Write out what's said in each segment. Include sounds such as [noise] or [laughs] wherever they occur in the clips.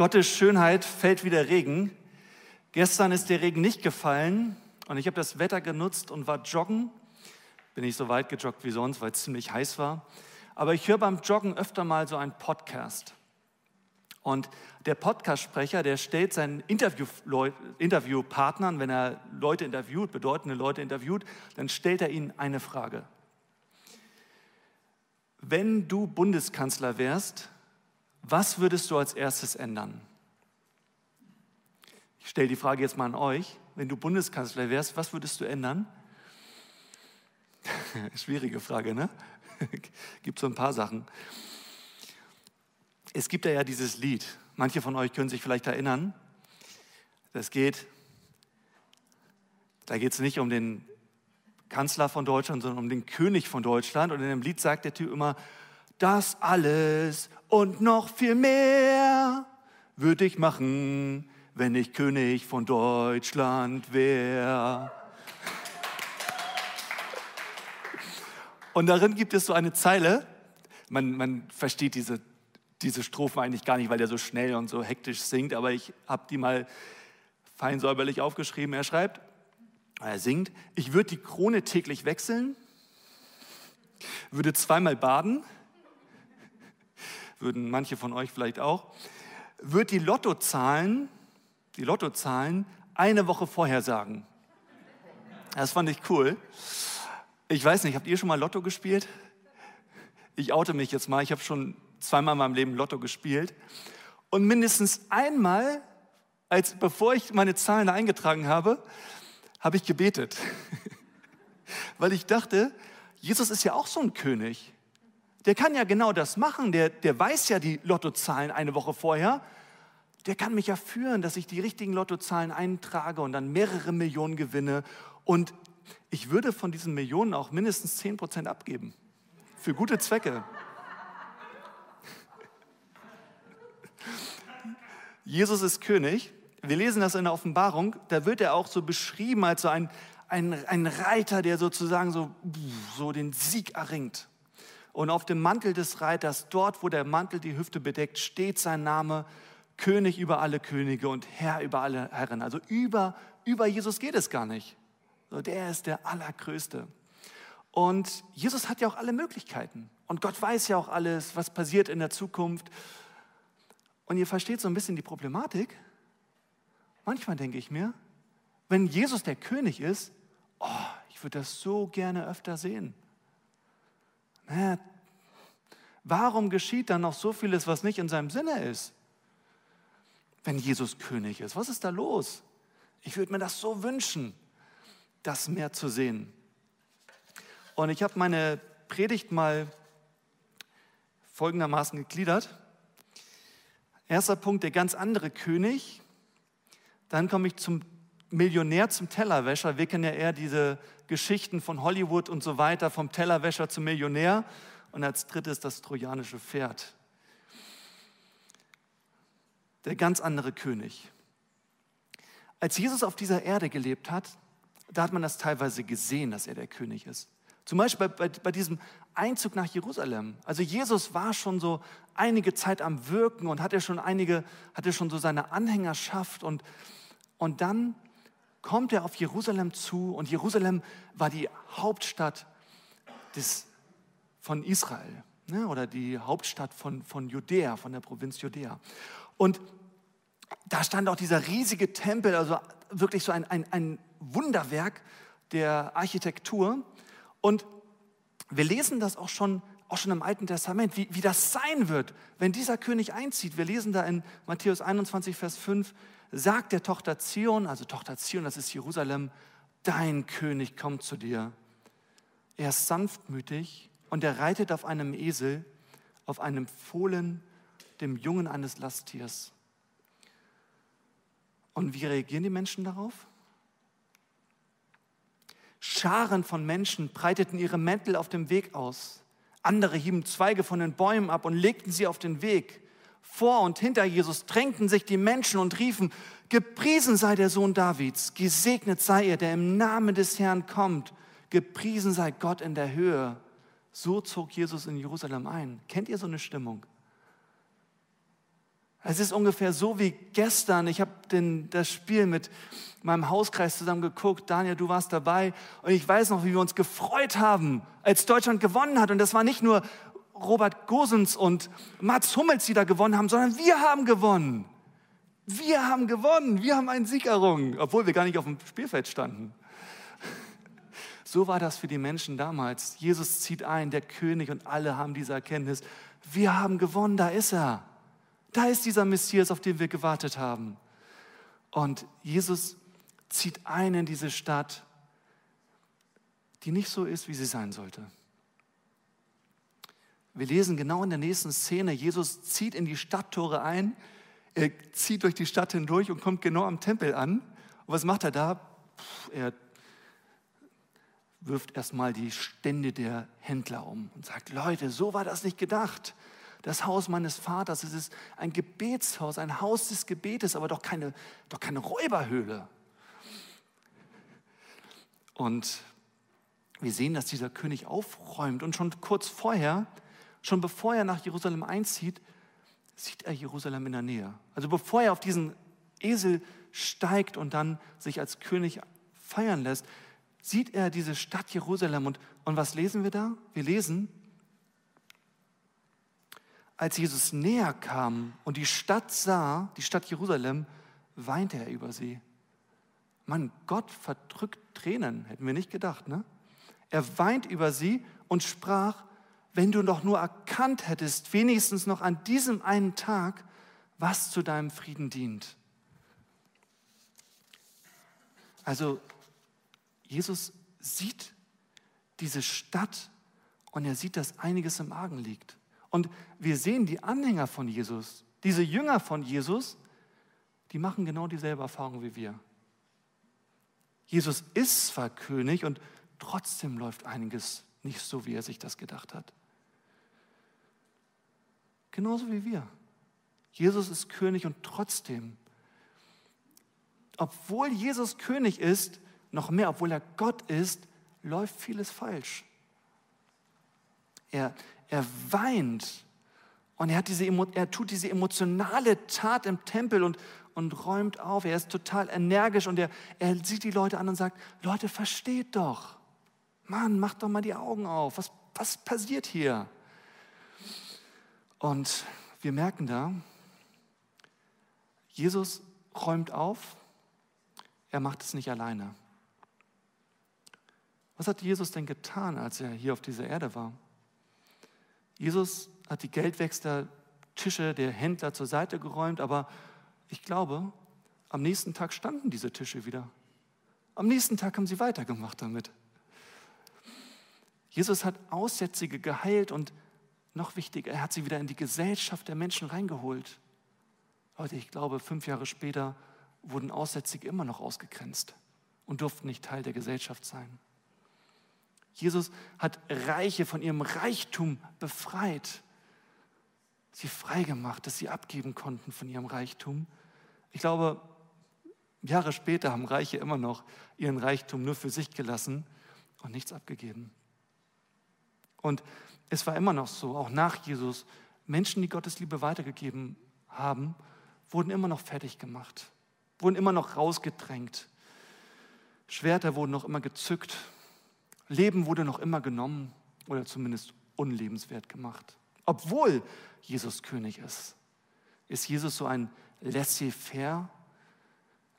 Gottes Schönheit fällt wieder Regen. Gestern ist der Regen nicht gefallen und ich habe das Wetter genutzt und war joggen. Bin nicht so weit gejoggt wie sonst, weil es ziemlich heiß war. Aber ich höre beim Joggen öfter mal so einen Podcast. Und der Podcast-Sprecher, der stellt seinen Interview Interviewpartnern, wenn er Leute interviewt, bedeutende Leute interviewt, dann stellt er ihnen eine Frage. Wenn du Bundeskanzler wärst, was würdest du als erstes ändern? Ich stelle die Frage jetzt mal an euch. Wenn du Bundeskanzler wärst, was würdest du ändern? [laughs] Schwierige Frage, ne? [laughs] gibt so ein paar Sachen. Es gibt ja, ja dieses Lied. Manche von euch können sich vielleicht erinnern. Das geht, da geht es nicht um den Kanzler von Deutschland, sondern um den König von Deutschland. Und in dem Lied sagt der Typ immer, das alles und noch viel mehr würde ich machen, wenn ich König von Deutschland wäre. Und darin gibt es so eine Zeile, man, man versteht diese, diese Strophen eigentlich gar nicht, weil der so schnell und so hektisch singt, aber ich habe die mal fein säuberlich aufgeschrieben. Er schreibt, er singt, ich würde die Krone täglich wechseln, würde zweimal baden, würden manche von euch vielleicht auch, würde die Lottozahlen, die Lottozahlen eine Woche vorher sagen. Das fand ich cool. Ich weiß nicht, habt ihr schon mal Lotto gespielt? Ich oute mich jetzt mal, ich habe schon zweimal in meinem Leben Lotto gespielt. Und mindestens einmal, als bevor ich meine Zahlen eingetragen habe, habe ich gebetet. [laughs] Weil ich dachte, Jesus ist ja auch so ein König. Der kann ja genau das machen. Der, der weiß ja die Lottozahlen eine Woche vorher. Der kann mich ja führen, dass ich die richtigen Lottozahlen eintrage und dann mehrere Millionen gewinne. Und ich würde von diesen Millionen auch mindestens 10 Prozent abgeben. Für gute Zwecke. [laughs] Jesus ist König. Wir lesen das in der Offenbarung. Da wird er auch so beschrieben als so ein, ein, ein Reiter, der sozusagen so, so den Sieg erringt. Und auf dem Mantel des Reiters, dort, wo der Mantel die Hüfte bedeckt, steht sein Name König über alle Könige und Herr über alle Herren. Also über, über Jesus geht es gar nicht. Der ist der Allergrößte. Und Jesus hat ja auch alle Möglichkeiten. Und Gott weiß ja auch alles, was passiert in der Zukunft. Und ihr versteht so ein bisschen die Problematik. Manchmal denke ich mir, wenn Jesus der König ist, oh, ich würde das so gerne öfter sehen. Warum geschieht dann noch so vieles, was nicht in seinem Sinne ist? Wenn Jesus König ist, was ist da los? Ich würde mir das so wünschen das mehr zu sehen. Und ich habe meine Predigt mal folgendermaßen gegliedert. Erster Punkt, der ganz andere König. Dann komme ich zum Millionär, zum Tellerwäscher. Wir kennen ja eher diese Geschichten von Hollywood und so weiter, vom Tellerwäscher zum Millionär. Und als drittes das trojanische Pferd. Der ganz andere König. Als Jesus auf dieser Erde gelebt hat, da hat man das teilweise gesehen, dass er der König ist. Zum Beispiel bei, bei, bei, diesem Einzug nach Jerusalem. Also Jesus war schon so einige Zeit am Wirken und hatte schon einige, hatte schon so seine Anhängerschaft und, und dann kommt er auf Jerusalem zu und Jerusalem war die Hauptstadt des, von Israel ne, oder die Hauptstadt von, von Judäa, von der Provinz Judäa. Und da stand auch dieser riesige Tempel, also wirklich so ein, ein, ein Wunderwerk der Architektur. Und wir lesen das auch schon, auch schon im Alten Testament, wie, wie das sein wird, wenn dieser König einzieht. Wir lesen da in Matthäus 21, Vers 5, sagt der Tochter Zion, also Tochter Zion, das ist Jerusalem, dein König kommt zu dir. Er ist sanftmütig und er reitet auf einem Esel, auf einem Fohlen, dem Jungen eines Lasttiers. Und wie reagieren die Menschen darauf? Scharen von Menschen breiteten ihre Mäntel auf dem Weg aus. Andere hieben Zweige von den Bäumen ab und legten sie auf den Weg. Vor und hinter Jesus drängten sich die Menschen und riefen, Gepriesen sei der Sohn Davids, gesegnet sei er, der im Namen des Herrn kommt, gepriesen sei Gott in der Höhe. So zog Jesus in Jerusalem ein. Kennt ihr so eine Stimmung? Es ist ungefähr so wie gestern. Ich habe das Spiel mit meinem Hauskreis zusammen geguckt. Daniel, du warst dabei. Und ich weiß noch, wie wir uns gefreut haben, als Deutschland gewonnen hat. Und das war nicht nur Robert Gosens und Mats Hummels, die da gewonnen haben, sondern wir haben gewonnen. Wir haben gewonnen. Wir haben einen Sieg errungen, obwohl wir gar nicht auf dem Spielfeld standen. [laughs] So war das für die Menschen damals. Jesus zieht ein, der König, und alle haben diese Erkenntnis. Wir haben gewonnen, da ist er. Da ist dieser Messias, auf den wir gewartet haben. Und Jesus zieht ein in diese Stadt, die nicht so ist, wie sie sein sollte. Wir lesen genau in der nächsten Szene, Jesus zieht in die Stadttore ein, er zieht durch die Stadt hindurch und kommt genau am Tempel an. Und was macht er da? Er wirft erstmal die Stände der Händler um und sagt, Leute, so war das nicht gedacht. Das Haus meines Vaters, es ist ein Gebetshaus, ein Haus des Gebetes, aber doch keine, doch keine Räuberhöhle. Und wir sehen, dass dieser König aufräumt und schon kurz vorher, schon bevor er nach Jerusalem einzieht, sieht er Jerusalem in der Nähe. Also bevor er auf diesen Esel steigt und dann sich als König feiern lässt, sieht er diese Stadt Jerusalem. Und, und was lesen wir da? Wir lesen, als Jesus näher kam und die Stadt sah, die Stadt Jerusalem, weinte er über sie. Mann, Gott verdrückt Tränen, hätten wir nicht gedacht, ne? Er weint über sie und sprach, wenn du doch nur erkannt hättest, wenigstens noch an diesem einen Tag, was zu deinem Frieden dient. Also Jesus sieht diese Stadt und er sieht, dass einiges im Argen liegt. Und wir sehen die Anhänger von Jesus, diese Jünger von Jesus, die machen genau dieselbe Erfahrung wie wir. Jesus ist zwar König und trotzdem läuft einiges nicht so, wie er sich das gedacht hat. Genauso wie wir. Jesus ist König und trotzdem, obwohl Jesus König ist, noch mehr, obwohl er Gott ist, läuft vieles falsch. Er, er weint und er, hat diese, er tut diese emotionale Tat im Tempel und, und räumt auf. Er ist total energisch und er, er sieht die Leute an und sagt, Leute, versteht doch. Mann, macht doch mal die Augen auf. Was, was passiert hier? Und wir merken da, Jesus räumt auf, er macht es nicht alleine. Was hat Jesus denn getan, als er hier auf dieser Erde war? Jesus hat die Geldwechsler, Tische der Händler zur Seite geräumt, aber ich glaube, am nächsten Tag standen diese Tische wieder. Am nächsten Tag haben sie weitergemacht damit. Jesus hat Aussätzige geheilt und noch wichtiger, er hat sie wieder in die Gesellschaft der Menschen reingeholt. Leute, ich glaube, fünf Jahre später wurden Aussätzige immer noch ausgegrenzt und durften nicht Teil der Gesellschaft sein. Jesus hat Reiche von ihrem Reichtum befreit, sie freigemacht, dass sie abgeben konnten von ihrem Reichtum. Ich glaube, Jahre später haben Reiche immer noch ihren Reichtum nur für sich gelassen und nichts abgegeben. Und es war immer noch so, auch nach Jesus, Menschen, die Gottes Liebe weitergegeben haben, wurden immer noch fertig gemacht, wurden immer noch rausgedrängt. Schwerter wurden noch immer gezückt. Leben wurde noch immer genommen oder zumindest unlebenswert gemacht. Obwohl Jesus König ist, ist Jesus so ein laissez-faire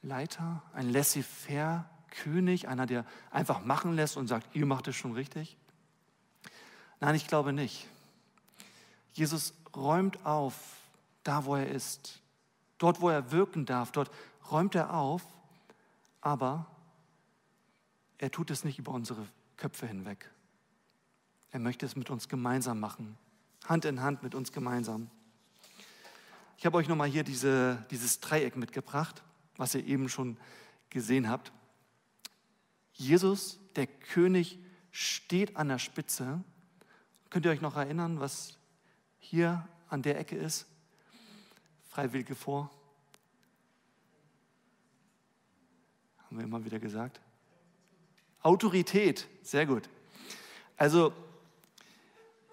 Leiter, ein laissez-faire König, einer, der einfach machen lässt und sagt, ihr macht es schon richtig? Nein, ich glaube nicht. Jesus räumt auf, da wo er ist, dort wo er wirken darf, dort räumt er auf, aber er tut es nicht über unsere Köpfe hinweg. Er möchte es mit uns gemeinsam machen, Hand in Hand mit uns gemeinsam. Ich habe euch nochmal hier diese, dieses Dreieck mitgebracht, was ihr eben schon gesehen habt. Jesus, der König, steht an der Spitze. Könnt ihr euch noch erinnern, was hier an der Ecke ist? Freiwillige vor. Haben wir immer wieder gesagt. Autorität, sehr gut. Also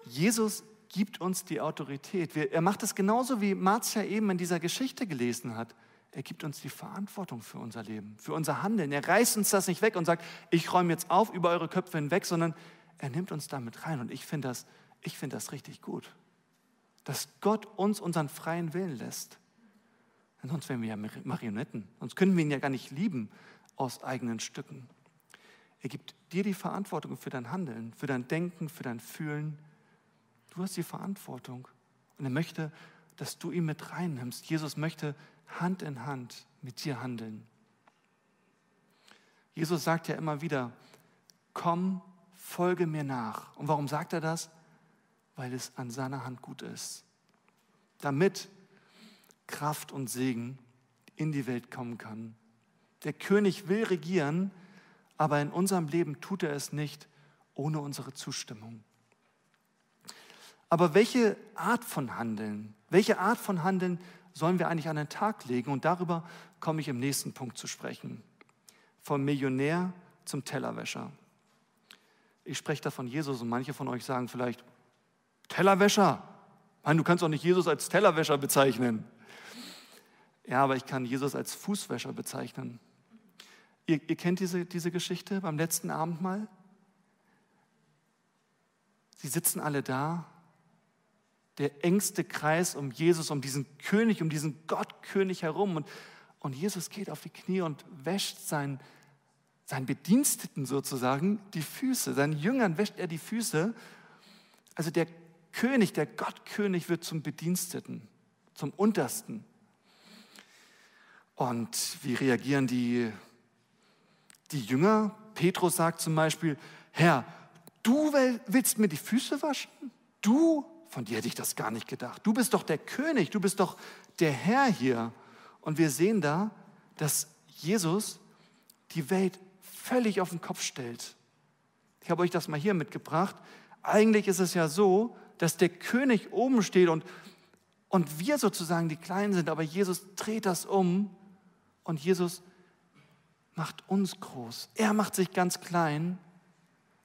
Jesus gibt uns die Autorität. Wir, er macht es genauso, wie Marzia eben in dieser Geschichte gelesen hat. Er gibt uns die Verantwortung für unser Leben, für unser Handeln. Er reißt uns das nicht weg und sagt, ich räume jetzt auf über eure Köpfe hinweg, sondern er nimmt uns damit rein. Und ich finde das, find das richtig gut, dass Gott uns unseren freien Willen lässt. Denn sonst wären wir ja Marionetten, sonst könnten wir ihn ja gar nicht lieben aus eigenen Stücken. Er gibt dir die Verantwortung für dein Handeln, für dein Denken, für dein Fühlen. Du hast die Verantwortung. Und er möchte, dass du ihn mit reinnimmst. Jesus möchte Hand in Hand mit dir handeln. Jesus sagt ja immer wieder, komm, folge mir nach. Und warum sagt er das? Weil es an seiner Hand gut ist. Damit Kraft und Segen in die Welt kommen kann. Der König will regieren, aber in unserem Leben tut er es nicht ohne unsere Zustimmung. Aber welche Art von Handeln, welche Art von Handeln sollen wir eigentlich an den Tag legen? Und darüber komme ich im nächsten Punkt zu sprechen. Vom Millionär zum Tellerwäscher. Ich spreche da von Jesus und manche von euch sagen vielleicht, Tellerwäscher? Mann, du kannst doch nicht Jesus als Tellerwäscher bezeichnen. Ja, aber ich kann Jesus als Fußwäscher bezeichnen. Ihr, ihr kennt diese, diese Geschichte beim letzten Abendmahl? Sie sitzen alle da der engste Kreis um Jesus, um diesen König, um diesen Gottkönig herum. Und, und Jesus geht auf die Knie und wäscht seinen, seinen Bediensteten sozusagen die Füße. Seinen Jüngern wäscht er die Füße. Also der König, der Gottkönig wird zum Bediensteten, zum Untersten. Und wie reagieren die, die Jünger? Petrus sagt zum Beispiel, Herr, du willst mir die Füße waschen? Du von dir hätte ich das gar nicht gedacht. Du bist doch der König, du bist doch der Herr hier. Und wir sehen da, dass Jesus die Welt völlig auf den Kopf stellt. Ich habe euch das mal hier mitgebracht. Eigentlich ist es ja so, dass der König oben steht und, und wir sozusagen die Kleinen sind, aber Jesus dreht das um und Jesus macht uns groß. Er macht sich ganz klein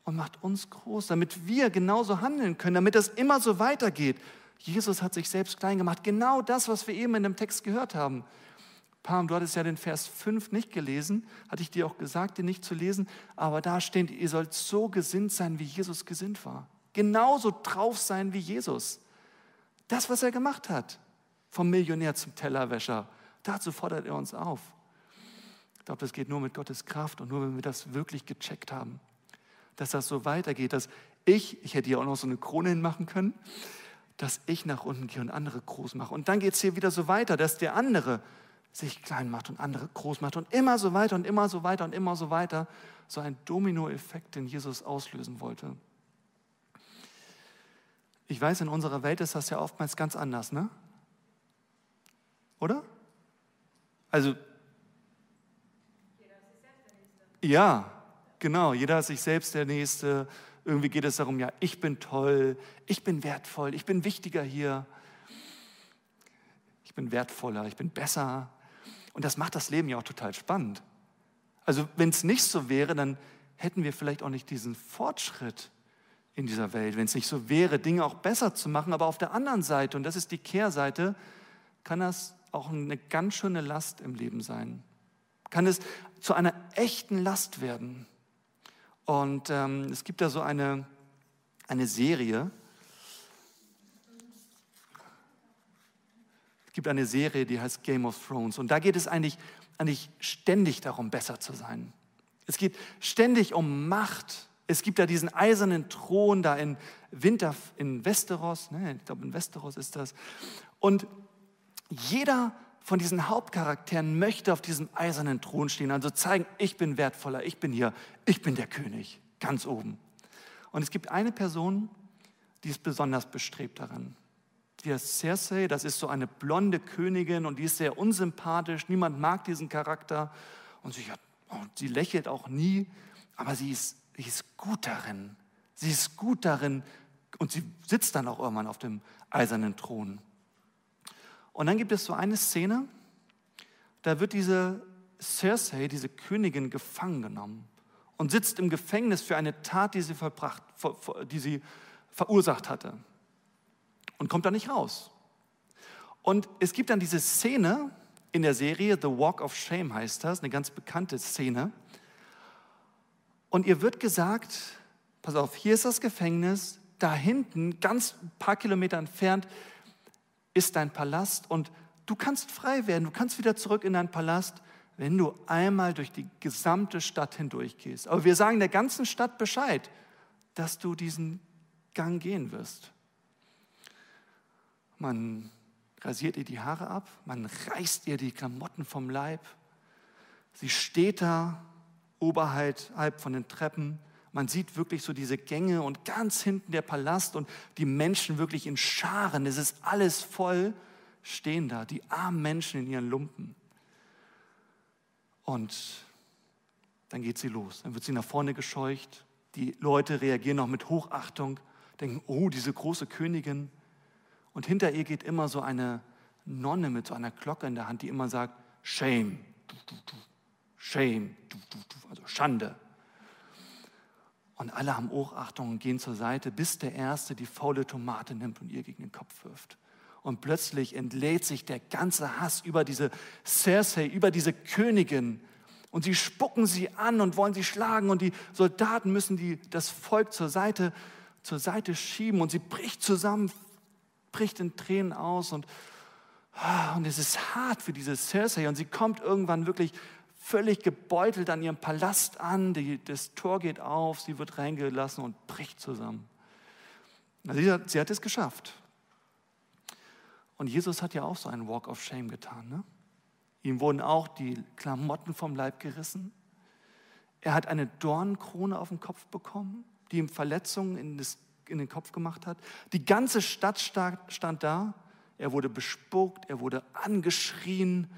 und macht uns groß, damit wir genauso handeln können, damit es immer so weitergeht. Jesus hat sich selbst klein gemacht. Genau das, was wir eben in dem Text gehört haben. Pam, du hattest ja den Vers 5 nicht gelesen, hatte ich dir auch gesagt, den nicht zu lesen, aber da steht, ihr sollt so gesinnt sein, wie Jesus gesinnt war. Genauso drauf sein wie Jesus. Das, was er gemacht hat, vom Millionär zum Tellerwäscher, dazu fordert er uns auf. Ich glaube, das geht nur mit Gottes Kraft und nur, wenn wir das wirklich gecheckt haben dass das so weitergeht, dass ich, ich hätte hier auch noch so eine Krone hinmachen können, dass ich nach unten gehe und andere groß mache. Und dann geht es hier wieder so weiter, dass der andere sich klein macht und andere groß macht und immer so weiter und immer so weiter und immer so weiter. So ein Dominoeffekt, den Jesus auslösen wollte. Ich weiß, in unserer Welt ist das ja oftmals ganz anders, ne? Oder? Also, ja, Genau, jeder ist sich selbst der Nächste. Irgendwie geht es darum, ja, ich bin toll, ich bin wertvoll, ich bin wichtiger hier, ich bin wertvoller, ich bin besser. Und das macht das Leben ja auch total spannend. Also wenn es nicht so wäre, dann hätten wir vielleicht auch nicht diesen Fortschritt in dieser Welt, wenn es nicht so wäre, Dinge auch besser zu machen. Aber auf der anderen Seite, und das ist die Kehrseite, kann das auch eine ganz schöne Last im Leben sein. Kann es zu einer echten Last werden. Und ähm, es gibt da so eine, eine Serie. Gibt eine Serie, die heißt Game of Thrones. Und da geht es eigentlich, eigentlich ständig darum, besser zu sein. Es geht ständig um Macht. Es gibt da diesen eisernen Thron da in Winter, in Westeros. Ne, ich glaube, in Westeros ist das. Und jeder von diesen Hauptcharakteren möchte auf diesem eisernen Thron stehen, also zeigen, ich bin wertvoller, ich bin hier, ich bin der König, ganz oben. Und es gibt eine Person, die ist besonders bestrebt daran. Heißt Cersei, das ist so eine blonde Königin und die ist sehr unsympathisch, niemand mag diesen Charakter und sie, hat, sie lächelt auch nie, aber sie ist, sie ist gut darin. Sie ist gut darin und sie sitzt dann auch irgendwann auf dem eisernen Thron. Und dann gibt es so eine Szene, da wird diese Cersei, diese Königin, gefangen genommen und sitzt im Gefängnis für eine Tat, die sie, verbracht, die sie verursacht hatte. Und kommt da nicht raus. Und es gibt dann diese Szene in der Serie, The Walk of Shame heißt das, eine ganz bekannte Szene. Und ihr wird gesagt, pass auf, hier ist das Gefängnis, da hinten, ganz ein paar Kilometer entfernt, ist dein Palast und du kannst frei werden, du kannst wieder zurück in deinen Palast, wenn du einmal durch die gesamte Stadt hindurch gehst. Aber wir sagen der ganzen Stadt Bescheid, dass du diesen Gang gehen wirst. Man rasiert ihr die Haare ab, man reißt ihr die Klamotten vom Leib. Sie steht da oberhalb von den Treppen. Man sieht wirklich so diese Gänge und ganz hinten der Palast und die Menschen wirklich in Scharen. Es ist alles voll, stehen da, die armen Menschen in ihren Lumpen. Und dann geht sie los. Dann wird sie nach vorne gescheucht. Die Leute reagieren noch mit Hochachtung, denken, oh, diese große Königin. Und hinter ihr geht immer so eine Nonne mit so einer Glocke in der Hand, die immer sagt, Shame, Shame, also Schande. Und alle haben Hochachtung und gehen zur Seite, bis der Erste die faule Tomate nimmt und ihr gegen den Kopf wirft. Und plötzlich entlädt sich der ganze Hass über diese Cersei, über diese Königin. Und sie spucken sie an und wollen sie schlagen. Und die Soldaten müssen die, das Volk zur Seite, zur Seite schieben. Und sie bricht zusammen, bricht in Tränen aus und, ah, und es ist hart für diese Cersei und sie kommt irgendwann wirklich völlig gebeutelt an ihrem Palast an, die, das Tor geht auf, sie wird reingelassen und bricht zusammen. Sie hat, sie hat es geschafft. Und Jesus hat ja auch so einen Walk of Shame getan. Ne? Ihm wurden auch die Klamotten vom Leib gerissen. Er hat eine Dornenkrone auf dem Kopf bekommen, die ihm Verletzungen in das in den Kopf gemacht hat. Die ganze Stadt stand da. Er wurde bespuckt, er wurde angeschrien.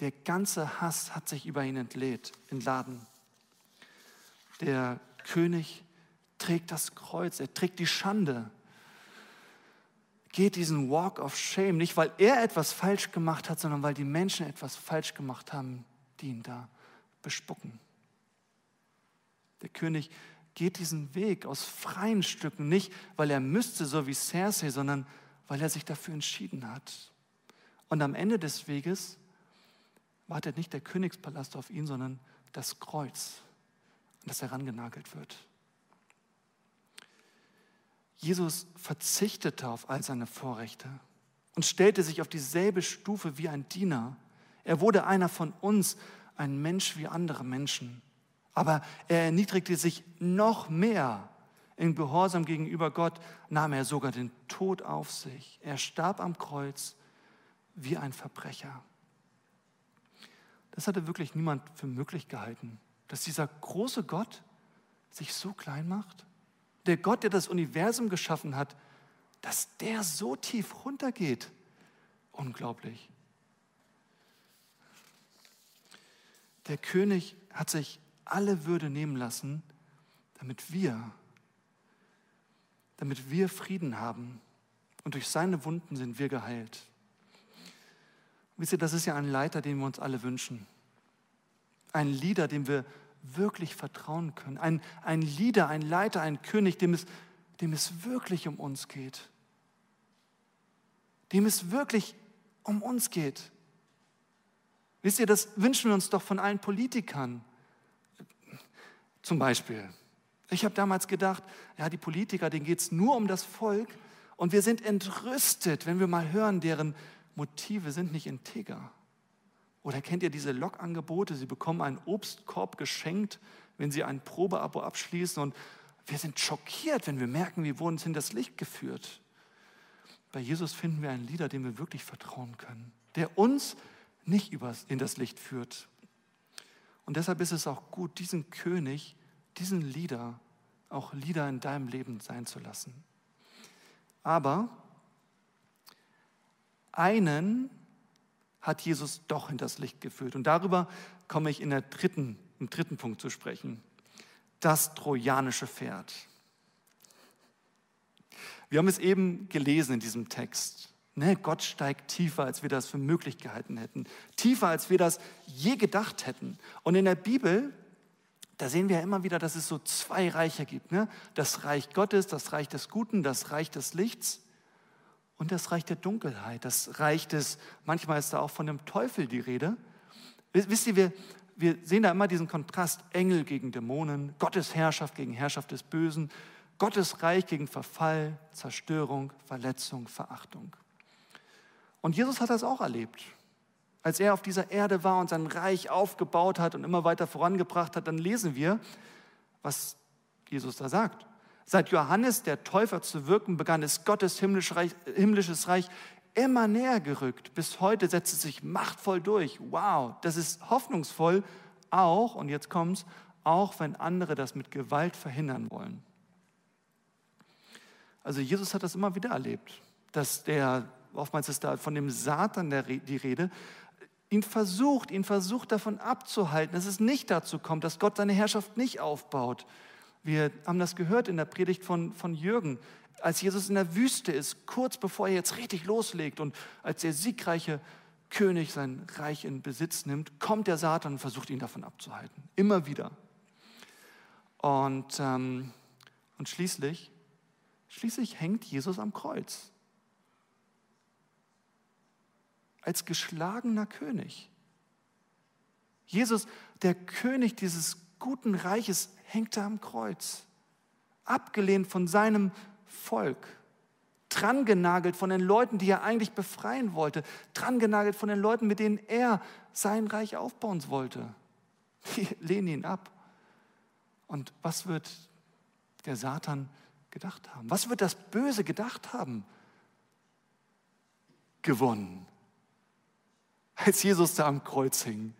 Der ganze Hass hat sich über ihn entlädt, entladen. Der König trägt das Kreuz, er trägt die Schande, geht diesen Walk of Shame, nicht weil er etwas falsch gemacht hat, sondern weil die Menschen etwas falsch gemacht haben, die ihn da bespucken. Der König geht diesen Weg aus freien Stücken, nicht weil er müsste, so wie Cersei, sondern weil er sich dafür entschieden hat. Und am Ende des Weges wartet nicht der Königspalast auf ihn, sondern das Kreuz, an das herangenagelt wird. Jesus verzichtete auf all seine Vorrechte und stellte sich auf dieselbe Stufe wie ein Diener. Er wurde einer von uns, ein Mensch wie andere Menschen. Aber er erniedrigte sich noch mehr. In Gehorsam gegenüber Gott nahm er sogar den Tod auf sich. Er starb am Kreuz wie ein Verbrecher. Das hatte wirklich niemand für möglich gehalten, dass dieser große Gott sich so klein macht. Der Gott, der das Universum geschaffen hat, dass der so tief runtergeht. Unglaublich. Der König hat sich alle Würde nehmen lassen, damit wir, damit wir Frieden haben. Und durch seine Wunden sind wir geheilt. Wisst ihr, das ist ja ein Leiter, den wir uns alle wünschen. Ein Leader, dem wir wirklich vertrauen können. Ein, ein Leader, ein Leiter, ein König, dem es, dem es wirklich um uns geht. Dem es wirklich um uns geht. Wisst ihr, das wünschen wir uns doch von allen Politikern. Zum Beispiel. Ich habe damals gedacht, ja, die Politiker, denen geht es nur um das Volk und wir sind entrüstet, wenn wir mal hören, deren Motive sind nicht integer. Oder kennt ihr diese Logangebote? Sie bekommen einen Obstkorb geschenkt, wenn sie ein Probeabo abschließen und wir sind schockiert, wenn wir merken, wir wurden in das Licht geführt. Bei Jesus finden wir einen Leader, dem wir wirklich vertrauen können, der uns nicht in das Licht führt. Und deshalb ist es auch gut, diesen König diesen Lieder auch Lieder in deinem Leben sein zu lassen. Aber einen hat Jesus doch in das Licht geführt. Und darüber komme ich in der dritten, im dritten Punkt zu sprechen. Das trojanische Pferd. Wir haben es eben gelesen in diesem Text. Ne, Gott steigt tiefer, als wir das für möglich gehalten hätten. Tiefer, als wir das je gedacht hätten. Und in der Bibel da sehen wir ja immer wieder, dass es so zwei Reiche gibt. Ne? Das Reich Gottes, das Reich des Guten, das Reich des Lichts. und das Reich der Dunkelheit, das Reich des, manchmal ist da auch von dem Teufel die Rede. Wisst ihr, wir, wir sehen da immer diesen Kontrast, Engel gegen Dämonen, Gottes Herrschaft gegen Herrschaft des Bösen, Gottes Reich gegen Verfall, Zerstörung, Verletzung, Verachtung. Und Jesus hat das auch erlebt. Als er auf dieser Erde war und sein Reich aufgebaut hat und immer weiter vorangebracht hat, dann lesen wir, was Jesus da sagt. Seit Johannes der Täufer zu wirken begann, ist Gottes himmlisches Reich immer näher gerückt. Bis heute setzt es sich machtvoll durch. Wow, das ist hoffnungsvoll, auch, und jetzt kommt's, auch wenn andere das mit Gewalt verhindern wollen. Also Jesus hat das immer wieder erlebt, dass der, oftmals ist da von dem Satan die Rede, ihn versucht, ihn versucht davon abzuhalten, dass es nicht dazu kommt, dass Gott seine Herrschaft nicht aufbaut, wir haben das gehört in der Predigt von, von Jürgen, als Jesus in der Wüste ist, kurz bevor er jetzt richtig loslegt und als der siegreiche König sein Reich in Besitz nimmt, kommt der Satan und versucht ihn davon abzuhalten. Immer wieder. Und, ähm, und schließlich, schließlich hängt Jesus am Kreuz. Als geschlagener König. Jesus, der König dieses guten Reiches, hängt er am Kreuz, abgelehnt von seinem Volk, drangenagelt von den Leuten, die er eigentlich befreien wollte, drangenagelt von den Leuten, mit denen er sein Reich aufbauen wollte. [laughs] Die lehnen ihn ab. Und was wird der Satan gedacht haben? Was wird das Böse gedacht haben? Gewonnen. Als Jesus da am Kreuz hing.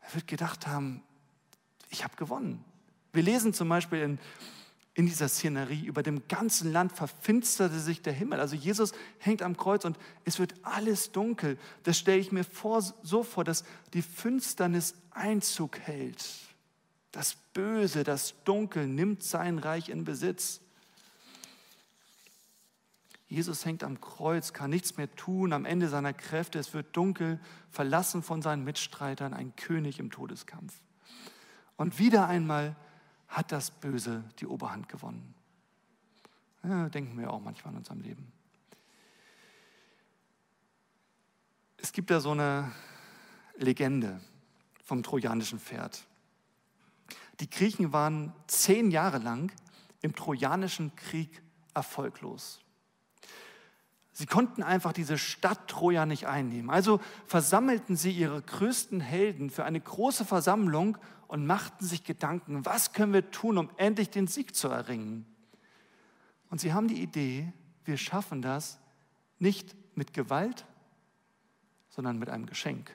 Er wird gedacht haben, ich habe gewonnen. Wir lesen zum Beispiel in, in dieser Szenerie, über dem ganzen Land verfinsterte sich der Himmel. Also Jesus hängt am Kreuz und es wird alles dunkel. Das stelle ich mir vor, so vor, dass die Finsternis Einzug hält. Das Böse, das Dunkel nimmt sein Reich in Besitz. Jesus hängt am Kreuz, kann nichts mehr tun, am Ende seiner Kräfte, es wird dunkel, verlassen von seinen Mitstreitern, ein König im Todeskampf. Und wieder einmal hat das Böse die Oberhand gewonnen. Ja, denken wir auch manchmal in unserem Leben. Es gibt da so eine Legende vom trojanischen Pferd. Die Griechen waren zehn Jahre lang im trojanischen Krieg erfolglos. Sie konnten einfach diese Stadt Troja nicht einnehmen. Also versammelten sie ihre größten Helden für eine große Versammlung und machten sich Gedanken, was können wir tun, um endlich den Sieg zu erringen. Und sie haben die Idee, wir schaffen das nicht mit Gewalt, sondern mit einem Geschenk.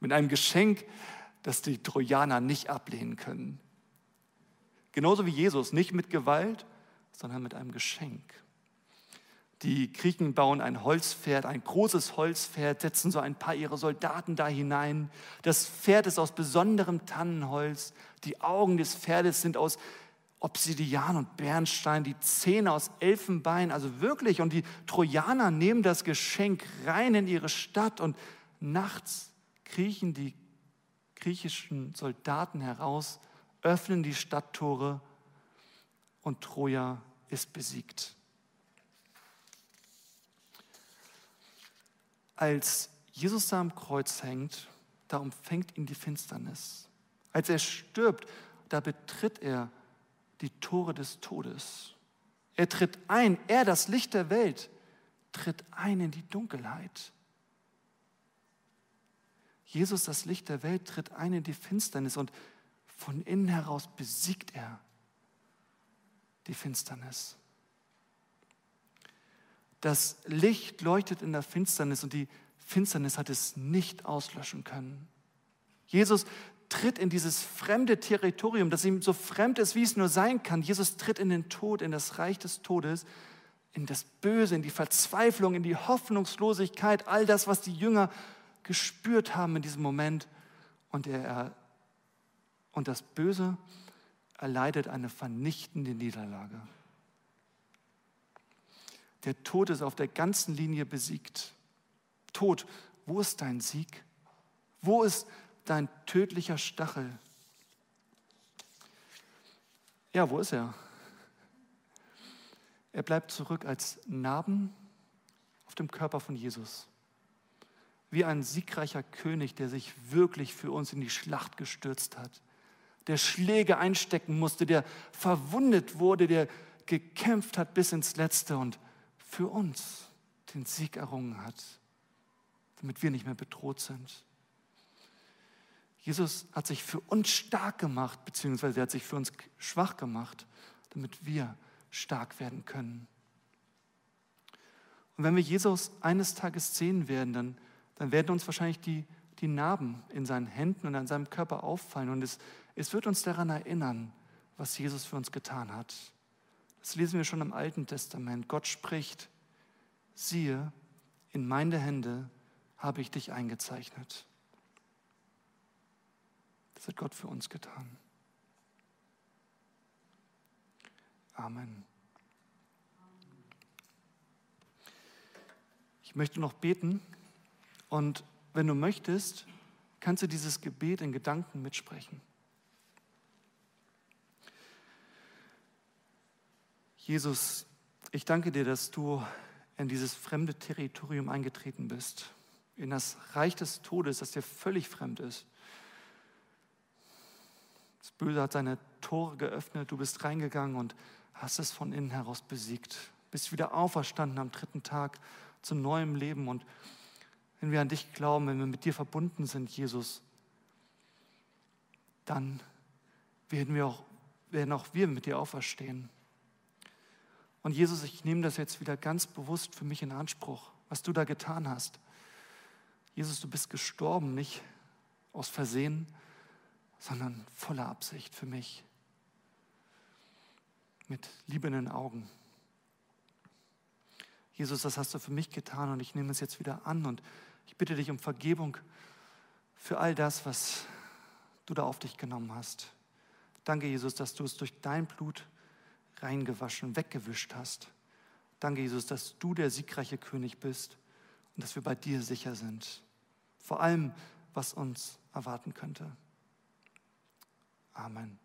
Mit einem Geschenk, das die Trojaner nicht ablehnen können. Genauso wie Jesus, nicht mit Gewalt, sondern mit einem Geschenk. Die Griechen bauen ein Holzpferd, ein großes Holzpferd, setzen so ein paar ihrer Soldaten da hinein. Das Pferd ist aus besonderem Tannenholz. Die Augen des Pferdes sind aus Obsidian und Bernstein, die Zähne aus Elfenbein, also wirklich. Und die Trojaner nehmen das Geschenk rein in ihre Stadt und nachts kriechen die griechischen Soldaten heraus, öffnen die Stadttore und Troja ist besiegt. Als Jesus da am Kreuz hängt, da umfängt ihn die Finsternis. Als er stirbt, da betritt er die Tore des Todes. Er tritt ein, er das Licht der Welt, tritt ein in die Dunkelheit. Jesus, das Licht der Welt, tritt ein in die Finsternis und von innen heraus besiegt er die Finsternis. Das Licht leuchtet in der Finsternis und die Finsternis hat es nicht auslöschen können. Jesus tritt in dieses fremde Territorium, das ihm so fremd ist, wie es nur sein kann. Jesus tritt in den Tod, in das Reich des Todes, in das Böse, in die Verzweiflung, in die Hoffnungslosigkeit, all das, was die Jünger gespürt haben in diesem Moment. Und, er, und das Böse erleidet eine vernichtende Niederlage. Der Tod ist auf der ganzen Linie besiegt. Tod, wo ist dein Sieg? Wo ist dein tödlicher Stachel? Ja, wo ist er? Er bleibt zurück als Narben auf dem Körper von Jesus. Wie ein siegreicher König, der sich wirklich für uns in die Schlacht gestürzt hat, der Schläge einstecken musste, der verwundet wurde, der gekämpft hat bis ins Letzte und für uns den Sieg errungen hat, damit wir nicht mehr bedroht sind. Jesus hat sich für uns stark gemacht, beziehungsweise er hat sich für uns schwach gemacht, damit wir stark werden können. Und wenn wir Jesus eines Tages sehen werden, dann, dann werden uns wahrscheinlich die, die Narben in seinen Händen und an seinem Körper auffallen. Und es, es wird uns daran erinnern, was Jesus für uns getan hat. Das lesen wir schon im Alten Testament. Gott spricht, siehe, in meine Hände habe ich dich eingezeichnet. Das hat Gott für uns getan. Amen. Ich möchte noch beten und wenn du möchtest, kannst du dieses Gebet in Gedanken mitsprechen. Jesus, ich danke dir, dass du in dieses fremde Territorium eingetreten bist, in das Reich des Todes, das dir völlig fremd ist. Das Böse hat seine Tore geöffnet, du bist reingegangen und hast es von innen heraus besiegt, bist wieder auferstanden am dritten Tag zu neuem Leben. Und wenn wir an dich glauben, wenn wir mit dir verbunden sind, Jesus, dann werden, wir auch, werden auch wir mit dir auferstehen. Und Jesus, ich nehme das jetzt wieder ganz bewusst für mich in Anspruch, was du da getan hast. Jesus, du bist gestorben, nicht aus Versehen, sondern voller Absicht für mich. Mit liebenden Augen. Jesus, das hast du für mich getan und ich nehme es jetzt wieder an und ich bitte dich um Vergebung für all das, was du da auf dich genommen hast. Danke, Jesus, dass du es durch dein Blut reingewaschen, weggewischt hast. Danke, Jesus, dass du der siegreiche König bist und dass wir bei dir sicher sind. Vor allem, was uns erwarten könnte. Amen.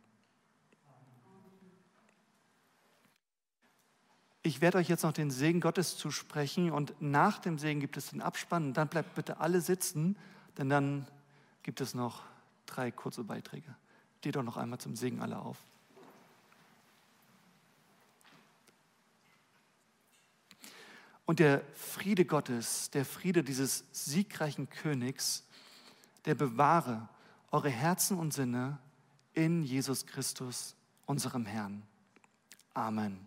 Ich werde euch jetzt noch den Segen Gottes zusprechen und nach dem Segen gibt es den Abspann. Dann bleibt bitte alle sitzen, denn dann gibt es noch drei kurze Beiträge. Steht doch noch einmal zum Segen alle auf. Und der Friede Gottes, der Friede dieses siegreichen Königs, der bewahre eure Herzen und Sinne in Jesus Christus, unserem Herrn. Amen.